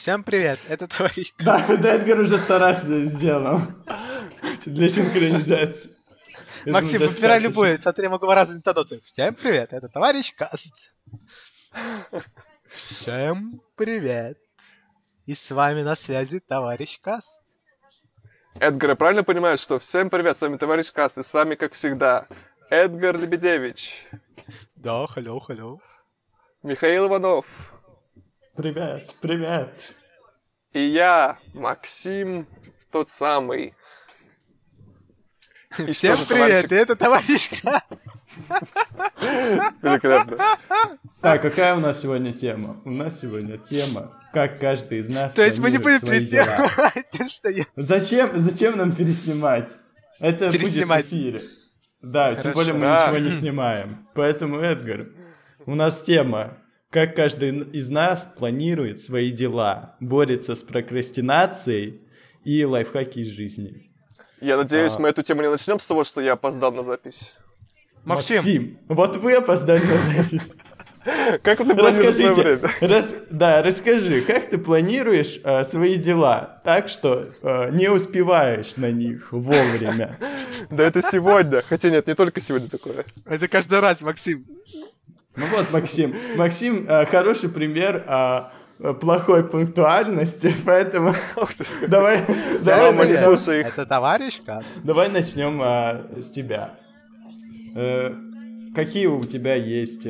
Всем привет, это товарищ Да, да, Эдгар уже сто раз сделал. Для синхронизации. Максим, выбирай любой, смотри, могу разные интонации. Всем привет, это товарищ Каст. Всем привет. И с вами на связи товарищ Каст. Эдгар, я правильно понимаю, что всем привет, с вами товарищ Каст, и с вами, как всегда, Эдгар Лебедевич. Да, hello, hello. Михаил Иванов. Привет, привет. И я, Максим, тот самый. И Всем привет, товарищ... это товарищ Каст. Великолепно. Так, какая у нас сегодня тема? У нас сегодня тема как каждый из нас То есть мы не будем переснимать? что я... Зачем, зачем нам переснимать? Это переснимать. будет в эфире. Да, Хорошо. тем более мы да. ничего не снимаем. Поэтому, Эдгар, у нас тема как каждый из нас планирует свои дела, борется с прокрастинацией и лайфхаки из жизни. Я надеюсь, а... мы эту тему не начнем с того, что я опоздал на запись. Максим, Максим вот вы опоздали на запись. Как ты планируешь время? Рас, да, расскажи, как ты планируешь э, свои дела так, что э, не успеваешь на них вовремя? Да это сегодня. Хотя нет, не только сегодня такое. Это каждый раз, Максим. Ну вот, Максим. Максим э, хороший пример э, плохой пунктуальности, поэтому давай. Это товарищ Кас. Давай начнем э, с тебя. Какие у тебя есть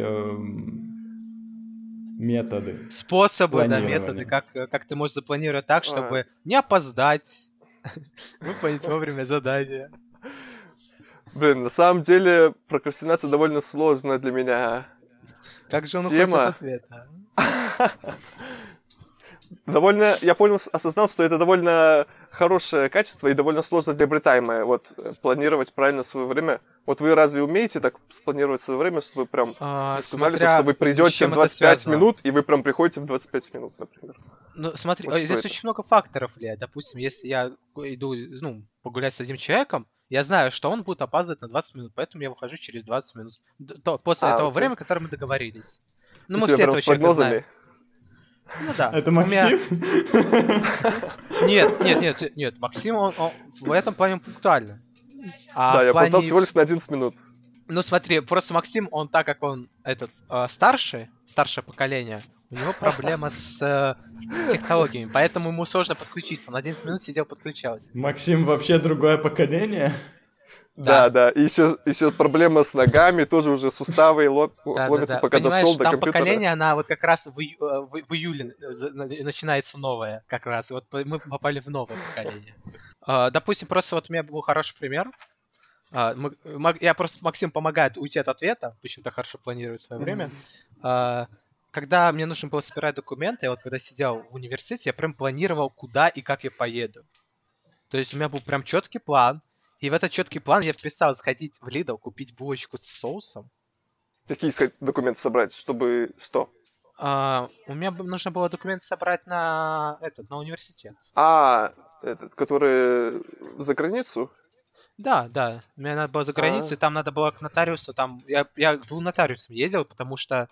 методы? Способы, да, методы, как, как ты можешь запланировать так, чтобы не опоздать, выполнить вовремя задание. Блин, на самом деле прокрастинация довольно сложная для меня. Как же он Тема... уходит от ответа? довольно, я понял, осознал, что это довольно хорошее качество и довольно сложно приобретаемое. Вот э, планировать правильно свое время. Вот вы разве умеете так спланировать свое время, что вы прям а, сказали, смотря, что вы придете в 25 минут, и вы прям приходите в 25 минут, например? Ну, смотри, вот здесь очень много факторов, Ле. Допустим, если я иду, ну, погулять с одним человеком, я знаю, что он будет опаздывать на 20 минут, поэтому я выхожу через 20 минут. То, после а, этого времени, которое мы договорились. Ну, мы все этого человека знаем. Ну да. Это Максим? Нет, нет, нет, нет. Максим, он, он в этом плане пунктуальный. А да, я плане... опоздал всего лишь на 11 минут. Ну смотри, просто Максим, он так как он этот э, старший, старшее поколение, у него проблема с э, технологиями, поэтому ему сложно подключиться. Он 11 минут сидел, подключался. Максим вообще другое поколение? Да, да, и еще, еще проблема с ногами, тоже уже суставы лом, да, ломятся, да, да. пока Понимаешь, дошел до там компьютера. поколение, она вот как раз в, э, в, в июле начинается новое, как раз. Вот мы попали в новое поколение. Uh, допустим, просто вот у меня был хороший пример. Uh, я просто, Максим помогает уйти от ответа, почему-то хорошо планирует свое время. Uh, когда мне нужно было собирать документы, я вот когда сидел в университете, я прям планировал, куда и как я поеду. То есть у меня был прям четкий план, и в этот четкий план я вписал сходить в Lidl, купить булочку с соусом. Какие документы собрать, чтобы что? А, у меня нужно было документы собрать на этот, на университет. А, этот, который за границу? Да, да. Мне надо было за границу, а. и там надо было к нотариусу. Там я, я к двум нотариусам ездил, потому что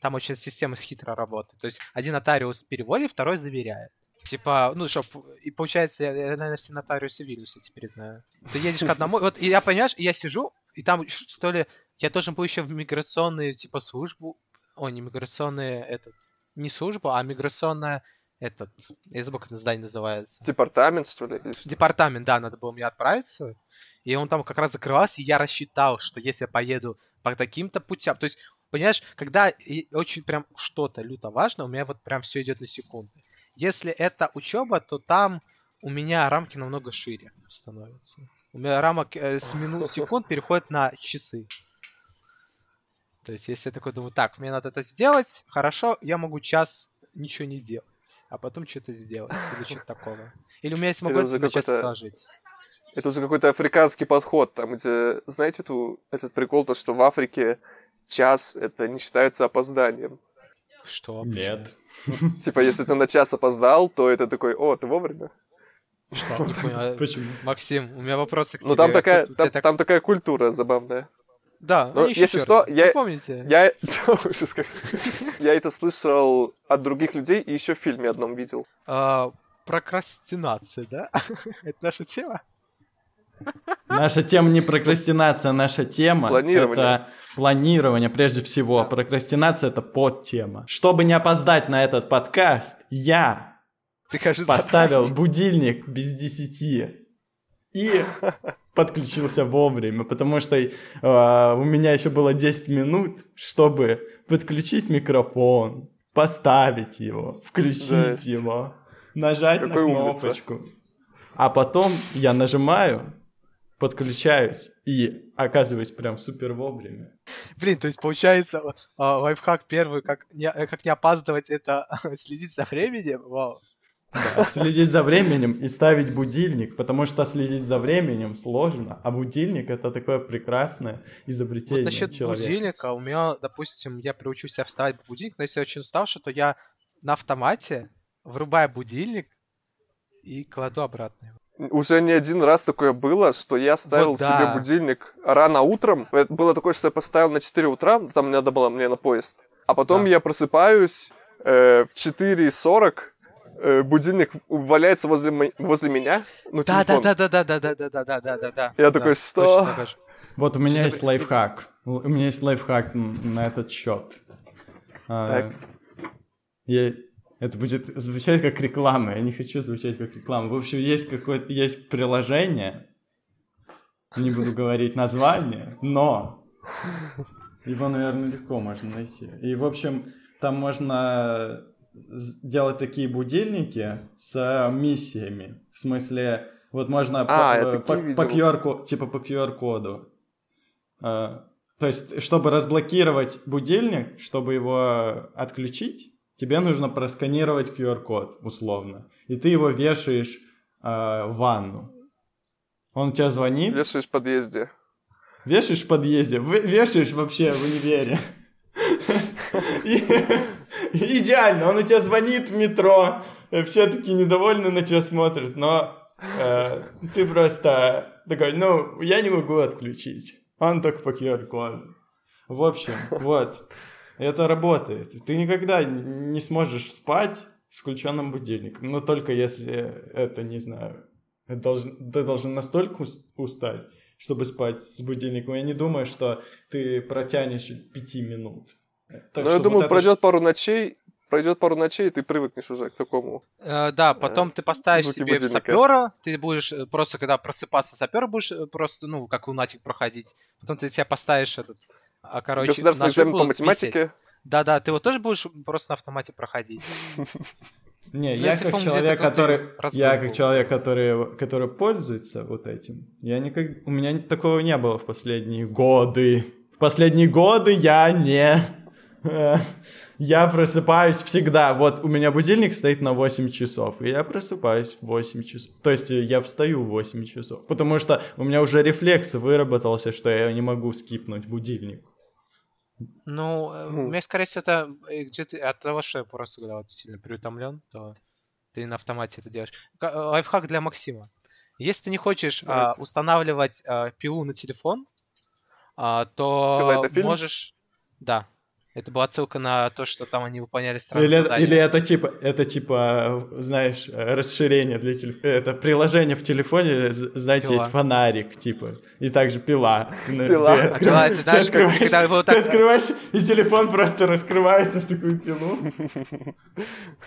там очень система хитро работает. То есть один нотариус переводит, второй заверяет. Типа, ну, что, и получается, я, я, наверное, все нотариусы Вильнюса теперь знаю. Ты едешь к одному, вот, и я, понимаешь, я сижу, и там, что ли, я должен был еще в миграционную, типа, службу, о, не миграционная, этот, не служба, а миграционная, этот, я забыл, как это здание называется. Департамент, что ли? Департамент, да, надо было мне отправиться. И он там как раз закрывался, и я рассчитал, что если я поеду по таким-то путям, то есть, понимаешь, когда очень прям что-то люто важно, у меня вот прям все идет на секунды. Если это учеба, то там у меня рамки намного шире становятся. У меня рамок э, с минут секунд переходит на часы. То есть, если я такой думаю, так, мне надо это сделать, хорошо, я могу час ничего не делать, а потом что-то сделать или что-то такого. Или у меня есть могу это на час отложить. Это уже какой-то африканский подход, там, где, знаете, эту, этот прикол, то, что в Африке час это не считается опозданием. Что? Нет. Типа, если ты на час опоздал, то это такой, о, ты вовремя. Что? Почему? Максим, у меня вопросы к тебе. Ну, там такая, там, там такая культура забавная. Да, Но если что, я... Вы помните? Я... я это слышал от других людей и еще в фильме одном видел. А, прокрастинация, да? это наша тема? Наша тема не прокрастинация, наша тема планирование. это планирование прежде всего. Прокрастинация это подтема. Чтобы не опоздать на этот подкаст, я поставил будильник без десяти и подключился вовремя, потому что э, у меня еще было 10 минут, чтобы подключить микрофон, поставить его, включить Жесть. его, нажать Какой на кнопочку. Умница. А потом я нажимаю, подключаюсь и оказываюсь прям супер вовремя. Блин, то есть получается а, лайфхак первый, как не, как не опаздывать, это следить за временем? Вау. Да, следить за временем и ставить будильник, потому что следить за временем сложно, а будильник это такое прекрасное изобретение вот насчет человека. будильника, у меня, допустим, я приучу себя вставать по будильник, но если я очень уставший, то я на автомате врубаю будильник и кладу обратно его. Уже не один раз такое было, что я ставил вот, да. себе будильник рано утром. Это было такое, что я поставил на 4 утра, там надо было мне на поезд. А потом да. я просыпаюсь э, в 4.40, э, будильник валяется возле, возле меня. Ну, да, да, да, да, да, да, да, да, да, да, да, да. Я такой, что? Вот у меня есть лайфхак. У меня есть лайфхак на этот счет. А, так. Я, это будет звучать как реклама. Я не хочу звучать как реклама. В общем, есть какое-то есть приложение. Не буду говорить название, но его, наверное, легко можно найти. И, в общем, там можно делать такие будильники с миссиями. В смысле, вот можно а, по, по, по QR, типа по QR-коду. А, то есть, чтобы разблокировать будильник, чтобы его отключить, тебе нужно просканировать QR-код, условно. И ты его вешаешь э, в ванну. Он у тебя звонит. Вешаешь в подъезде. Вешаешь в подъезде. Вешаешь вообще в универе. Идеально, он у тебя звонит в метро, все такие недовольны на тебя смотрят, но э, ты просто такой, ну, я не могу отключить. Он только по QR-коду. В общем, вот. Это работает. Ты никогда не сможешь спать с включенным будильником. Но только если это, не знаю, должен, ты должен настолько устать, чтобы спать с будильником. Я не думаю, что ты протянешь пяти минут. Так ну, я думаю, вот пройдет это... пару ночей, пройдет пару ночей, и ты привыкнешь уже к такому. Э, да, потом э, ты поставишь себе будильника. сапера, ты будешь э, просто, когда просыпаться сапера, будешь э, просто, ну, как лунатик проходить. Потом ты себе поставишь этот а, короче, Государственный экзамен по математике. Да-да, ты вот тоже будешь просто на автомате проходить. Не, ну, я как человек, который, я как человек, который, который пользуется вот этим, я никак, у меня такого не было в последние годы. В последние годы я не, я просыпаюсь всегда. Вот у меня будильник стоит на 8 часов, и я просыпаюсь в 8 часов. То есть я встаю в 8 часов, потому что у меня уже рефлекс выработался, что я не могу скипнуть будильник. Ну, э, у меня, скорее всего, это э, где-то от того, что я просто когда вот сильно переутомлен, то ты на автомате это делаешь. Э, лайфхак для Максима. Если ты не хочешь а, устанавливать а, пилу на телефон, а, то можешь... Да, это была отсылка на то, что там они выполняли странные или, задания. Или это типа, это типа, знаешь, расширение для телефона. Это приложение в телефоне, знаете, пила. есть фонарик, типа, и также пила. Пила. Ты, открыв... а, ты знаешь, ты открываешь, когда его так... Ты открываешь, и телефон просто раскрывается в такую пилу.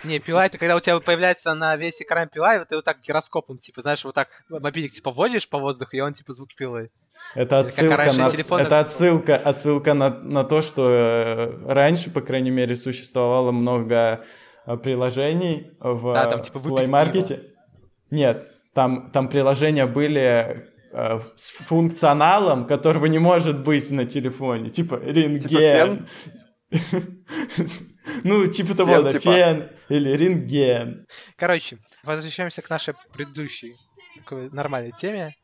Не, пила это когда у тебя появляется на весь экран пила, и вот ты вот так гироскопом, типа, знаешь, вот так мобильник, типа, водишь по воздуху, и он, типа, звук пилы. Это отсылка, на, это отсылка, отсылка на, на то, что э, раньше, по крайней мере, существовало много э, приложений в да, там, типа, Play Market. Нет, там, там приложения были э, с функционалом, которого не может быть на телефоне. Типа рентген. Типа ну, типа того, да, типа. фен или рентген. Короче, возвращаемся к нашей предыдущей такой нормальной теме.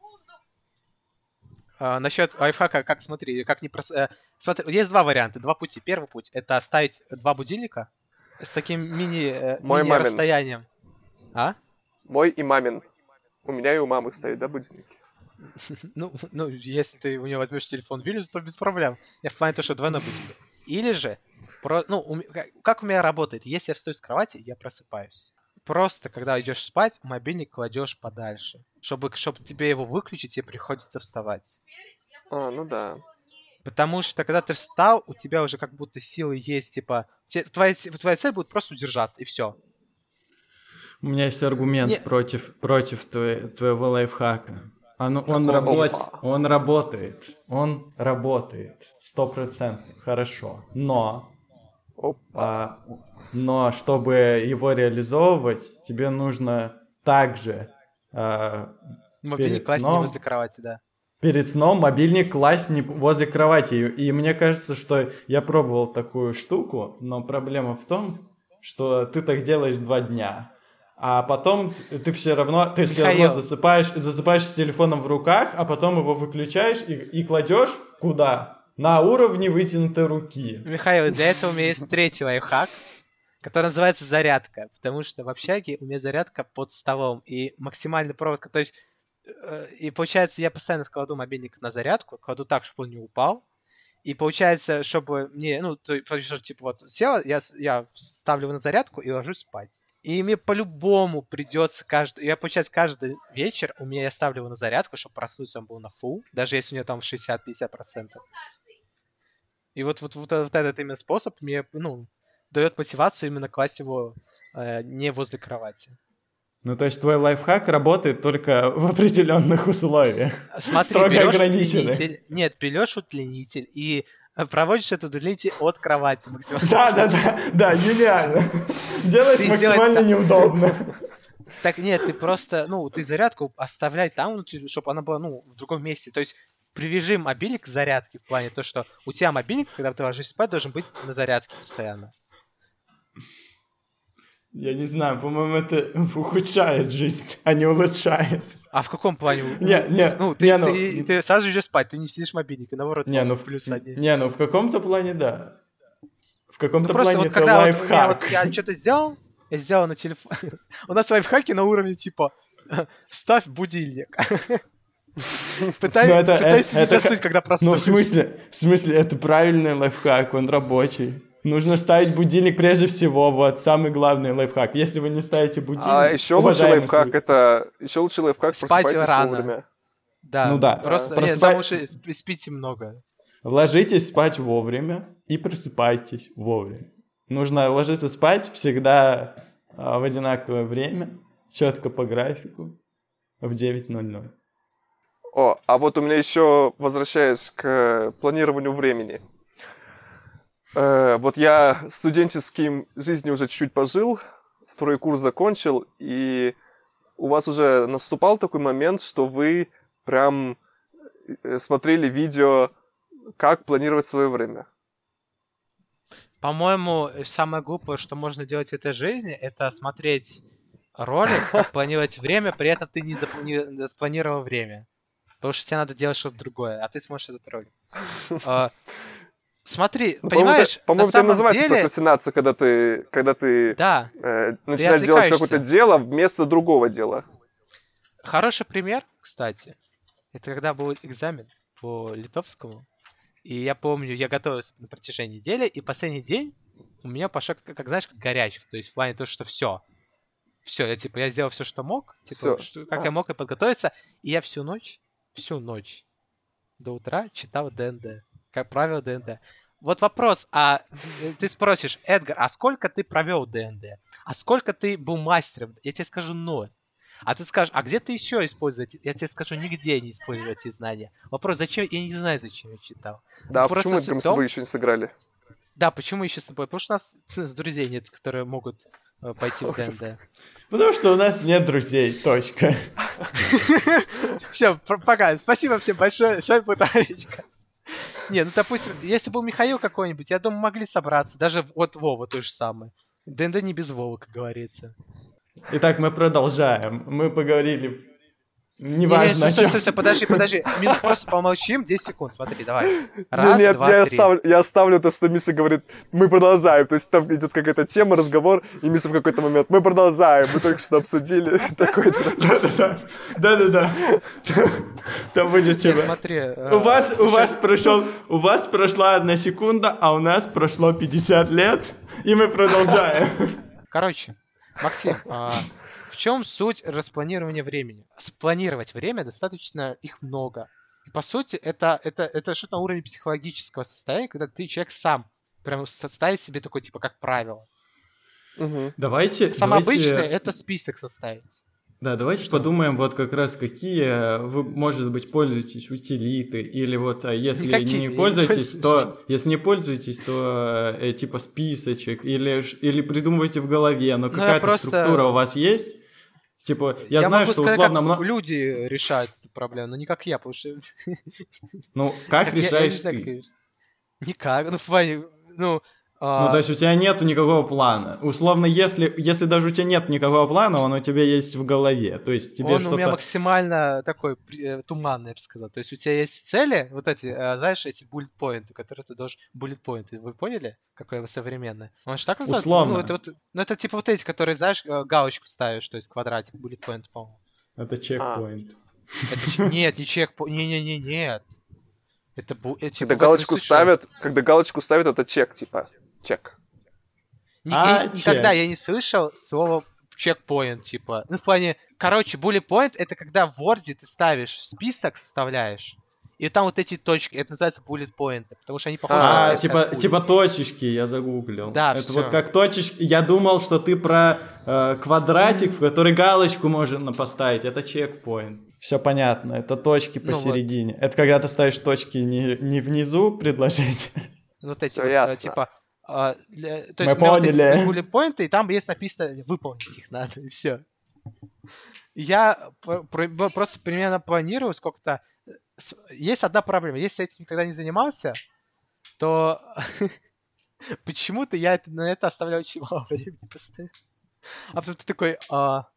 А, насчет лайфхака, как смотри, как не прос... Э, смотри, есть два варианта, два пути. Первый путь это ставить два будильника с таким мини, э, Мой мини расстоянием. А? Мой и мамин. У меня и у мамы стоит, да, будильники? Ну, ну, если ты у него возьмешь телефон Виллис, то без проблем. Я в плане то, что двойной будильник. Или же, про, ну, у, как у меня работает, если я встаю с кровати, я просыпаюсь. Просто, когда идешь спать, мобильник кладешь подальше. Чтобы, чтобы тебе его выключить, тебе приходится вставать. А, ну да. Потому что, когда ты встал, у тебя уже как будто силы есть, типа... Твоя, твоя цель будет просто удержаться, и все. У меня есть аргумент Не... против, против твоего, твоего лайфхака. Оно, он, работ, он работает. Он работает. Сто процентов. Хорошо. Но... А, но чтобы его реализовывать, тебе нужно также... А, Мобильник класть сном, не возле кровати, да. Перед сном мобильник класть не возле кровати. И мне кажется, что я пробовал такую штуку, но проблема в том, что ты так делаешь два дня а потом ты все равно, ты все равно засыпаешь, засыпаешь с телефоном в руках, а потом его выключаешь и, и кладешь куда? На уровне вытянутой руки. Михаил, для этого у меня есть третий лайфхак, который называется зарядка, потому что в общаге у меня зарядка под столом, и максимальный провод, то есть, э, и получается, я постоянно складу мобильник на зарядку, кладу так, чтобы он не упал, и получается, чтобы мне, ну, то, типа вот сел, я, я ставлю его на зарядку и ложусь спать. И мне по-любому придется каждый... Я, получается, каждый вечер у меня я ставлю его на зарядку, чтобы проснуться он был на фул, даже если у него там 60-50%. И вот, вот, вот, вот этот именно способ мне, ну, дает мотивацию именно класть его э, не возле кровати. Ну, то есть твой лайфхак работает только в определенных условиях. Смотри, Строго берешь удлинитель. Нет, берешь удлинитель и проводишь это удлинитель от кровати максимально. Да, да, да, да, гениально. Делаешь ты максимально неудобно. Так нет, ты просто, ну, ты зарядку оставляй там, ну, чтобы она была, ну, в другом месте. То есть привяжи мобильник к зарядке в плане то, что у тебя мобильник, когда ты ложишься спать, должен быть на зарядке постоянно. Я не знаю, по-моему, это ухудшает жизнь, а не улучшает. А в каком плане? Не, не, ну, ты, не, ну... Ты, ты сразу идешь спать, ты не сидишь в мобильнике, наоборот, не, ну, в, плюс один. Не, ну в каком-то плане да. В каком-то ну, плане вот, это когда лайфхак. Вот, я, вот, я что-то сделал, я сделал на телефон. У нас лайфхаки на уровне типа ставь будильник. Пытайся не заснуть, когда проснулся. Ну, в смысле, в смысле, это правильный лайфхак, он рабочий. Нужно ставить будильник прежде всего, вот, самый главный лайфхак. Если вы не ставите будильник... А еще лучший лайфхак, слушай. это... Еще лучший лайфхак, Спать рано. вовремя. Да, ну да. Просто, да. Просыпай... лучше спите много. Ложитесь спать вовремя и просыпайтесь вовремя. Нужно ложиться спать всегда а, в одинаковое время, четко по графику, в 9.00. О, а вот у меня еще, возвращаясь к планированию времени. Э, вот я студенческим жизнью уже чуть-чуть пожил, второй курс закончил, и у вас уже наступал такой момент, что вы прям э, смотрели видео, как планировать свое время? По-моему, самое глупое, что можно делать в этой жизни, это смотреть ролик, как планировать время, при этом ты не, заплани... не спланировал время. Потому что тебе надо делать что-то другое, а ты смотришь этот ролик. Смотри, ну, понимаешь, по-моему, это называется деле... прокрастинация, когда ты, когда ты да, э, начинаешь делать какое-то дело вместо другого дела. Хороший пример, кстати, это когда был экзамен по литовскому, и я помню, я готовился на протяжении недели, и последний день у меня пошел, как, как знаешь, как горячка, то есть в плане того, что все, все, я типа, я сделал все, что мог, типа, что, как а. я мог и подготовиться, и я всю ночь, всю ночь до утра читал ДНД как правило, ДНД. Вот вопрос, а э, ты спросишь, Эдгар, а сколько ты провел ДНД? А сколько ты был мастером? Я тебе скажу ноль. А ты скажешь, а где ты еще используешь? Я тебе скажу, нигде не использую эти знания. Вопрос, зачем? Я не знаю, зачем я читал. Да, а почему мы с тобой еще не сыграли? Да, почему еще с тобой? Потому что у нас с друзей нет, которые могут э, пойти в ДНД. Потому что у нас нет друзей, точка. Все, пока. Спасибо всем большое. С вами был Таречка. Не, ну, допустим, если был Михаил какой-нибудь, я думаю, могли собраться. Даже вот Вова то же самое. ДНД не без Вова, как говорится. Итак, мы продолжаем. Мы поговорили Неважно. Не, стой, стой, стой, подожди, подожди. Минут просто помолчим, 10 секунд, смотри, давай. Раз, нет, два, я три. Оставлю, я оставлю то, что Миша говорит, мы продолжаем. То есть там идет какая-то тема, разговор, и Миша в какой-то момент, мы продолжаем, мы только что обсудили. Да-да-да. Да-да-да. Там будет тема. смотри. У вас, у вас прошел, у вас прошла одна секунда, а у нас прошло 50 лет, и мы продолжаем. Короче, Максим, а, чем суть распланирования времени? Спланировать время достаточно их много. И по сути, это, это, это что-то на уровне психологического состояния, когда ты человек сам прям составит себе такое, типа, как правило. Угу. Давайте... Самое давайте... обычное — это список составить. Да, давайте что? подумаем вот как раз какие вы, может быть, пользуетесь утилиты, или вот а если Никакие, не пользуетесь, не то если не пользуетесь, то э, типа списочек, или, или придумывайте в голове, но ну, какая-то просто... структура у вас есть, Типа, я, я знаю, что сказать, условно... Как люди решают эту проблему, но не как я, потому что... Ну, как решаешь ты? Никак, ну, в плане, ну, а... Ну, то есть у тебя нету никакого плана. Условно, если, если даже у тебя нет никакого плана, он у тебя есть в голове. То есть тебе Он у меня максимально такой э, туманный, я бы сказал. То есть у тебя есть цели, вот эти, э, знаешь, эти bullet поинты, которые ты должен... Bullet поинты, вы поняли? Какое современное? Он же так называется? Условно. Ну, это, вот, ну, это типа вот эти, которые, знаешь, э, галочку ставишь, то есть квадратик, bullet point, по-моему. Это чекпоинт. А. Это, нет, не чекпоинт, не-не-не, нет. Это, это, типа, когда галочку ставят, когда галочку ставят, это чек, типа. Чек. А, я, никогда я не слышал слово чекпоинт, типа. Ну, в плане, короче, bullet point это когда в Word ты ставишь список, составляешь, и там вот эти точки, это называется bullet point, потому что они похожи а, на типа, типа точечки, я загуглил. Да, Это всё. вот как точечки. Я думал, что ты про э, квадратик, в который галочку можно поставить. Это чекпоинт. Все понятно, это точки посередине. Ну, вот. Это когда ты ставишь точки не, не внизу предложения. Вот эти вот, э, типа а, для, то есть Мы у меня поняли. вот эти поинты, и там есть написано выполнить их надо, и все. Я просто примерно планирую сколько-то... Есть одна проблема. Если этим никогда не занимался, то почему-то я на это оставляю очень мало времени постоянно. А потом ты такой, а,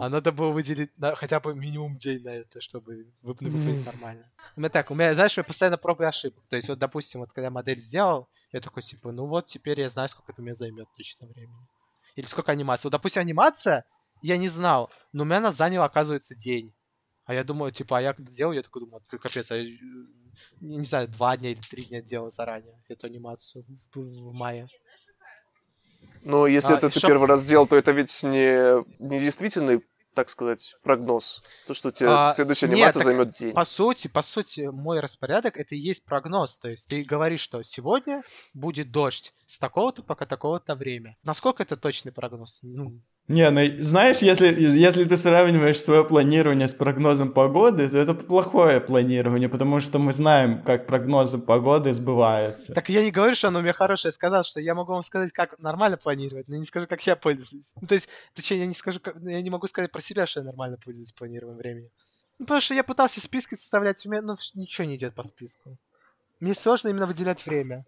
а надо было выделить на, хотя бы минимум день на это, чтобы выполнить нормально. У меня так, у меня, знаешь, я постоянно пробую ошибок. То есть, вот, допустим, вот когда модель сделал, я такой, типа, ну вот, теперь я знаю, сколько это у меня займет точно времени. Или сколько анимации. Вот, допустим, анимация, я не знал, но у меня она заняла, оказывается, день. А я думаю, типа, а я когда делал, я такой думаю, капец, а я, не знаю, два дня или три дня делал заранее эту анимацию в, в, в мае. Но если а, это ты шо... первый раз сделал, то это ведь не, не действительный так сказать, прогноз? То, что тебе а, следующая анимация нет, займет день. По сути, по сути, мой распорядок это и есть прогноз. То есть ты говоришь, что сегодня будет дождь с такого-то пока такого-то время. Насколько это точный прогноз? Ну, не, ну знаешь, если, если ты сравниваешь свое планирование с прогнозом погоды, то это плохое планирование, потому что мы знаем, как прогнозы погоды сбываются. Так я не говорю, что оно у меня хорошее. сказал, что я могу вам сказать, как нормально планировать, но не скажу, как я пользуюсь. Ну, то есть, точнее, я не скажу, как, я не могу сказать про себя, что я нормально пользуюсь планированием времени. Ну, потому что я пытался списки составлять, у меня ну, ничего не идет по списку. Мне сложно именно выделять время.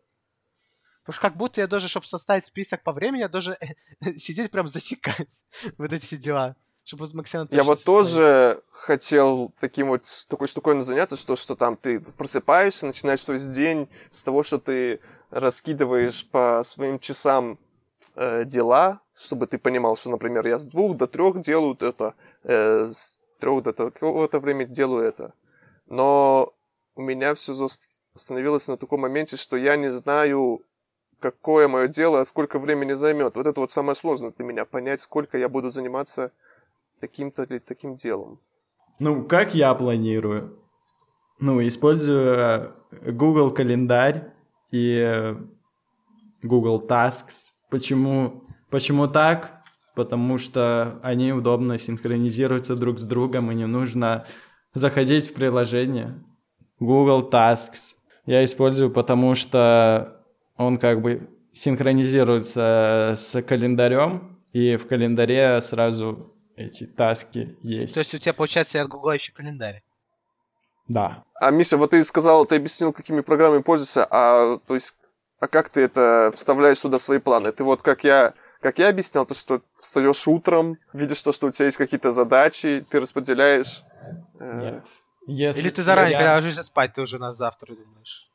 Потому что как будто я должен, чтобы составить список по времени, я должен сидеть прям засекать вот эти все дела. Чтобы максимально Я вот тоже хотел таким вот такой штукой заняться, что, что там ты просыпаешься, начинаешь свой день с того, что ты раскидываешь по своим часам э, дела, чтобы ты понимал, что, например, я с двух до трех делаю это, э, с трех до такого-то времени делаю это. Но у меня все остановилось на таком моменте, что я не знаю, какое мое дело, сколько времени займет. Вот это вот самое сложное для меня, понять, сколько я буду заниматься таким-то или таким делом. Ну, как я планирую? Ну, использую э, Google календарь и э, Google Tasks. Почему, почему так? Потому что они удобно синхронизируются друг с другом, и не нужно заходить в приложение. Google Tasks я использую, потому что он как бы синхронизируется с календарем, и в календаре сразу эти таски есть. То есть у тебя, получается, от Google еще календарь? Да. А, Миша, вот ты сказал, ты объяснил, какими программами пользуешься, а, то есть, а как ты это вставляешь сюда свои планы? Ты вот, как я, как я объяснял, то, что встаешь утром, видишь то, что у тебя есть какие-то задачи, ты распределяешь Нет. Если... Или ты заранее, я... когда ложишься спать, ты уже на завтра думаешь?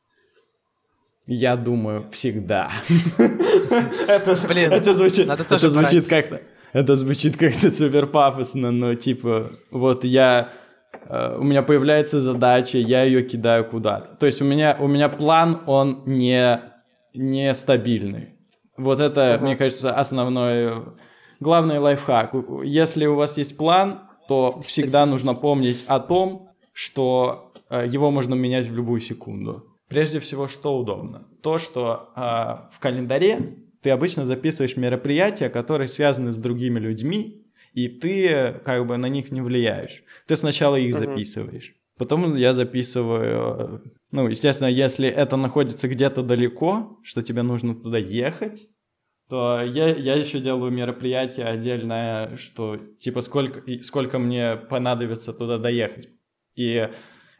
Я думаю всегда. это, Блин, это звучит, надо тоже это звучит как-то, это звучит как-то супер пафосно, но типа вот я э, у меня появляется задача, я ее кидаю куда-то. То есть у меня у меня план он не не стабильный. Вот это, uh-huh. мне кажется, основной главный лайфхак. Если у вас есть план, то всегда нужно помнить о том, что э, его можно менять в любую секунду. Прежде всего, что удобно? То, что э, в календаре ты обычно записываешь мероприятия, которые связаны с другими людьми, и ты как бы на них не влияешь. Ты сначала их uh-huh. записываешь. Потом я записываю, ну, естественно, если это находится где-то далеко, что тебе нужно туда ехать, то я, я еще делаю мероприятие отдельное, что типа сколько, сколько мне понадобится туда доехать. И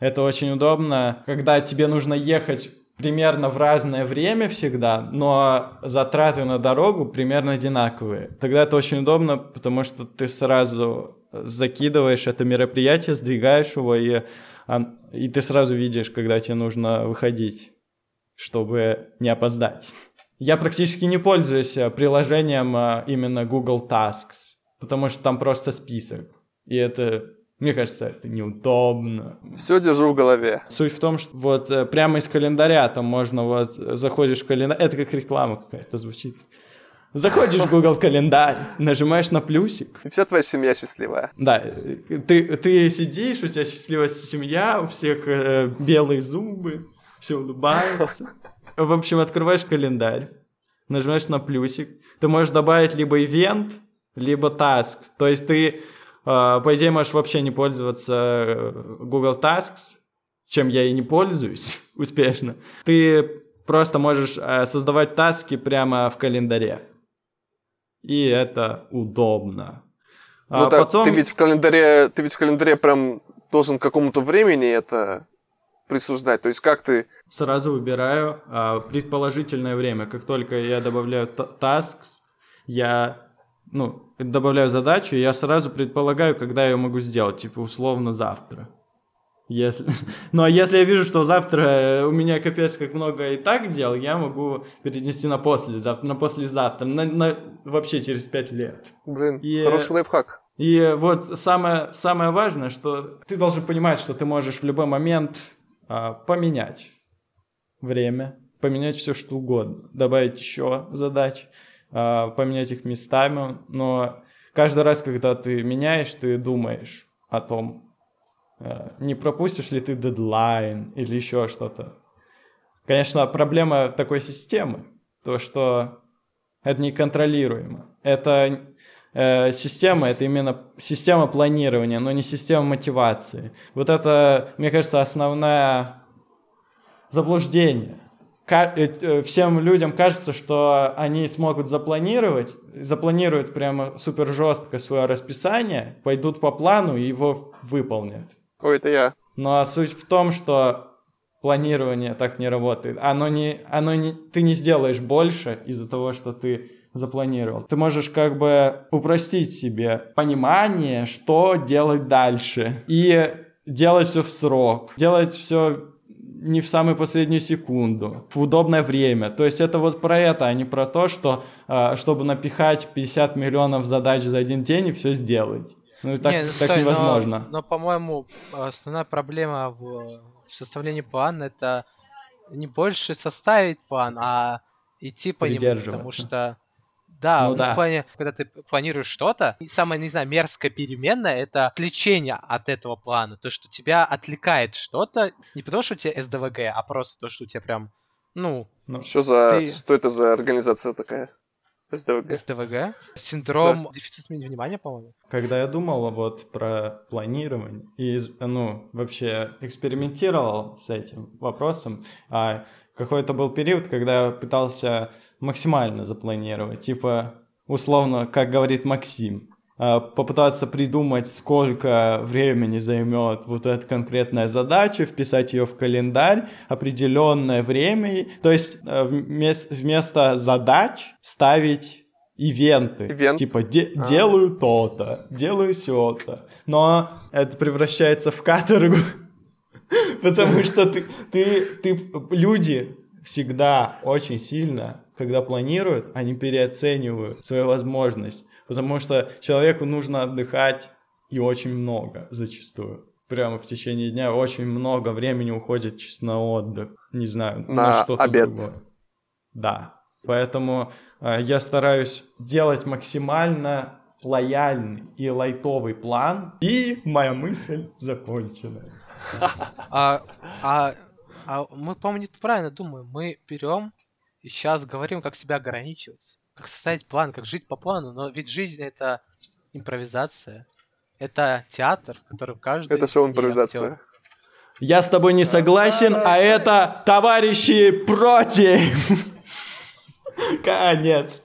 это очень удобно, когда тебе нужно ехать примерно в разное время всегда, но затраты на дорогу примерно одинаковые. Тогда это очень удобно, потому что ты сразу закидываешь это мероприятие, сдвигаешь его, и, и ты сразу видишь, когда тебе нужно выходить, чтобы не опоздать. Я практически не пользуюсь э, приложением а, именно Google Tasks, потому что там просто список. И это мне кажется, это неудобно. Все держу в голове. Суть в том, что вот э, прямо из календаря там можно вот заходишь в календарь, это как реклама какая-то звучит. Заходишь в Google календарь, нажимаешь на плюсик. И вся твоя семья счастливая. Да, ты, ты сидишь, у тебя счастливая семья, у всех э, белые зубы, все улыбаются. В общем, открываешь календарь, нажимаешь на плюсик. Ты можешь добавить либо ивент, либо таск. То есть ты по идее, можешь вообще не пользоваться э, Google Tasks, чем я и не пользуюсь успешно. Ты просто можешь э, создавать таски прямо в календаре. И это удобно. Ну а так, потом... ты ведь в календаре, ты ведь в календаре прям должен какому-то времени это присуждать. То есть как ты... Сразу выбираю а, предположительное время. Как только я добавляю tasks, я ну, добавляю задачу, я сразу предполагаю, когда я ее могу сделать, типа условно завтра. Если... Ну а если я вижу, что завтра э, у меня капец как много и так дел, я могу перенести на послезавтра, на послезавтра, на, на... вообще через пять лет. Блин, и... хороший лайфхак. И вот самое, самое важное, что ты должен понимать, что ты можешь в любой момент а, поменять время, поменять все что угодно, добавить еще задач. А, поменять их местами, но каждый раз, когда ты меняешь, ты думаешь о том, э, не пропустишь ли ты дедлайн или еще что-то. Конечно, проблема такой системы, то, что это неконтролируемо. Это э, система, это именно система планирования, но не система мотивации. Вот это, мне кажется, основное заблуждение всем людям кажется, что они смогут запланировать, запланируют прямо супер жестко свое расписание, пойдут по плану и его выполнят. Ой, это я. Ну а суть в том, что планирование так не работает. Оно не, оно не, ты не сделаешь больше из-за того, что ты запланировал. Ты можешь как бы упростить себе понимание, что делать дальше. И делать все в срок. Делать все не в самую последнюю секунду, в удобное время. То есть это вот про это, а не про то, что а, чтобы напихать 50 миллионов задач за один день и все сделать. Ну и так, не, ну, так стой, невозможно. Но, но по-моему, основная проблема в, в составлении плана это не больше составить план, а идти по нему, потому что да, ну, ну да. в плане, когда ты планируешь что-то, самое, не знаю, мерзкое переменная — это отвлечение от этого плана. То, что тебя отвлекает что-то, не потому что у тебя СДВГ, а просто то, что у тебя прям, ну... ну что за... Ты... Что это за организация такая? СДВГ. СДВГ? Синдром да. дефицита внимания, по-моему. Когда я думал вот про планирование и, ну, вообще экспериментировал с этим вопросом, а какой-то был период, когда я пытался максимально запланировать. Типа, условно, как говорит Максим, а, попытаться придумать, сколько времени займет вот эта конкретная задача, вписать ее в календарь, определенное время, то есть э, вместо задач ставить ивенты. Ивент. Типа, де- а. делаю то-то, делаю все-то. Но это превращается в каторгу, потому что ты, ты, ты, люди всегда очень сильно, когда планируют, они переоценивают свою возможность. Потому что человеку нужно отдыхать и очень много зачастую. Прямо в течение дня очень много времени уходит чисто на отдых. Не знаю, на, на что-то обед. другое. Да. Поэтому э, я стараюсь делать максимально лояльный и лайтовый план. И моя мысль закончена. А, а, а мы, по-моему, правильно думаем. Мы берем и сейчас говорим, как себя ограничивать как составить план, как жить по плану, но ведь жизнь это импровизация, это театр, в котором каждый... Это шоу-импровизация. Я с тобой не согласен, а это товарищи против. Конец.